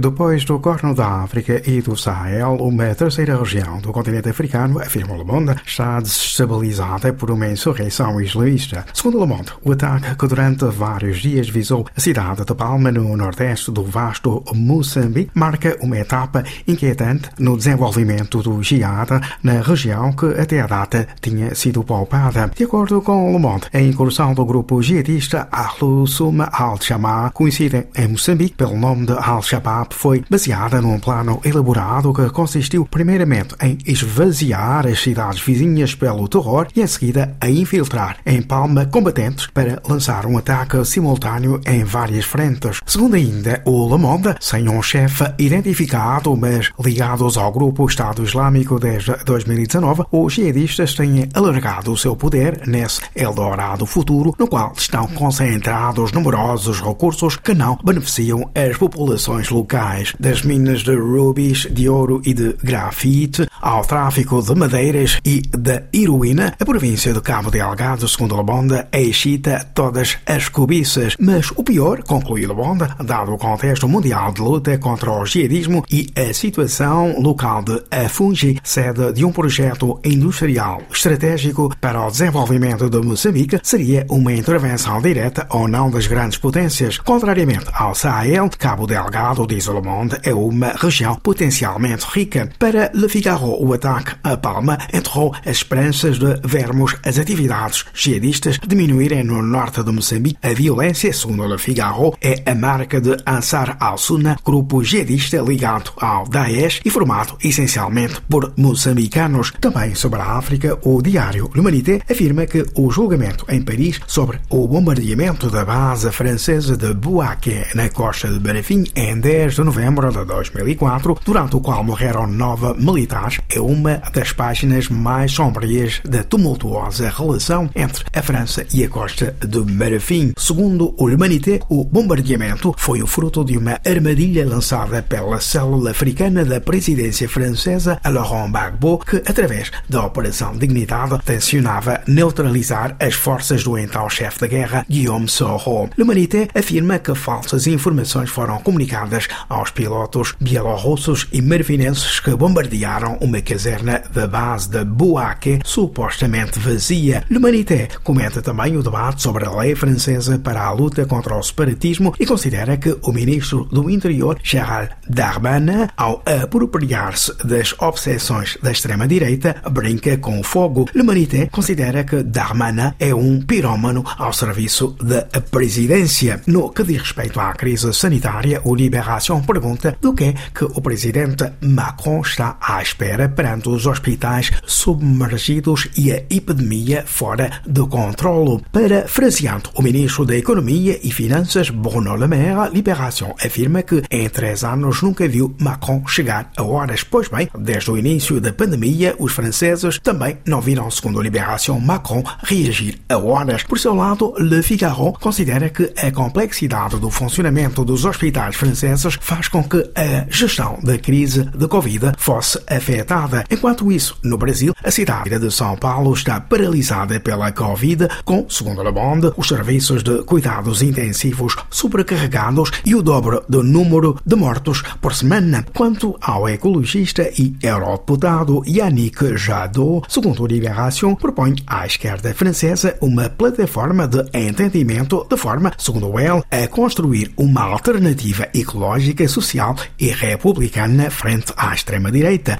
Depois do Corno da África e do Sahel, uma terceira região do continente africano, afirma Le Monde, está desestabilizada por uma insurreição islamista. Segundo Le Monde, o ataque que durante vários dias visou a cidade de Palma, no nordeste do vasto Moçambique, marca uma etapa inquietante no desenvolvimento do jihad na região que até a data tinha sido poupada. De acordo com Le Monde, a incursão do grupo jihadista Ahl-Sum al-Shamaa, conhecida em Moçambique pelo nome de Al-Shabaab, foi baseada num plano elaborado que consistiu primeiramente em esvaziar as cidades vizinhas pelo terror e em seguida a infiltrar em Palma combatentes para lançar um ataque simultâneo em várias frentes. Segundo ainda o Le Monde, sem um chefe identificado, mas ligados ao grupo Estado Islâmico desde 2019, os jihadistas têm alargado o seu poder nesse Eldorado futuro, no qual estão concentrados numerosos recursos que não beneficiam as populações locais, das minas de rubis, de ouro e de grafite, ao tráfico de madeiras e da heroína, a província de Cabo Delgado, segundo Labonda, excita todas as cobiças. Mas o pior, conclui Labonda, dado o contexto mundial de luta contra o jihadismo e a situação local de Afungi, sede de um projeto industrial estratégico para o desenvolvimento de Moçambique, seria uma intervenção direta ou não das grandes potências. Contrariamente ao Sahel, Cabo Delgado, Monde, é uma região potencialmente rica. Para Le Figaro, o ataque a Palma enterrou as esperanças de vermos as atividades jihadistas diminuírem no norte de Moçambique. A violência, segundo Le Figaro, é a marca de Ansar al-Sunna, grupo jihadista ligado ao Daesh e formado essencialmente por moçambicanos. Também sobre a África, o diário L'Humanité afirma que o julgamento em Paris sobre o bombardeamento da base francesa de Bouaké na costa de Barafim em 10 de novembro de 2004, durante o qual morreram nove militares, é uma das páginas mais sombrias da tumultuosa relação entre a França e a costa de Marfim. Segundo o L'Humanité, o bombardeamento foi o fruto de uma armadilha lançada pela célula africana da presidência francesa, Laurent Gbagbo, que, através da Operação Dignidade, tensionava neutralizar as forças do então chefe da guerra, Guillaume Soro. L'Humanité afirma que falsas informações foram comunicadas aos pilotos bielorrussos e marfinenses que bombardearam uma caserna da base de Bouaké, supostamente vazia. L'Humanité comenta também o debate sobre a lei francesa para a luta contra o separatismo e considera que o ministro do Interior, Gérald Darmanin, ao apropriar-se das obsessões da extrema-direita, brinca com o fogo. L'Humanité considera que Darmanin é um pirómano ao serviço da presidência. No que diz respeito à crise sanitária, o Pergunta do que é que o presidente Macron está à espera perante os hospitais submergidos e a epidemia fora de controlo. Parafraseando o ministro da Economia e Finanças, Bruno Le Maire, Libération afirma que em três anos nunca viu Macron chegar a horas. Pois bem, desde o início da pandemia, os franceses também não viram, segundo a Libération, Macron reagir a horas. Por seu lado, Le Figaro considera que a complexidade do funcionamento dos hospitais franceses faz com que a gestão da crise de Covid fosse afetada. Enquanto isso, no Brasil, a cidade de São Paulo está paralisada pela Covid, com, segundo Le Monde, os serviços de cuidados intensivos sobrecarregados e o dobro do número de mortos por semana. Quanto ao ecologista e eurodeputado Yannick Jadot, segundo Libération, propõe à esquerda francesa uma plataforma de entendimento de forma, segundo ele, a construir uma alternativa ecológica, social e republicana frente à extrema-direita.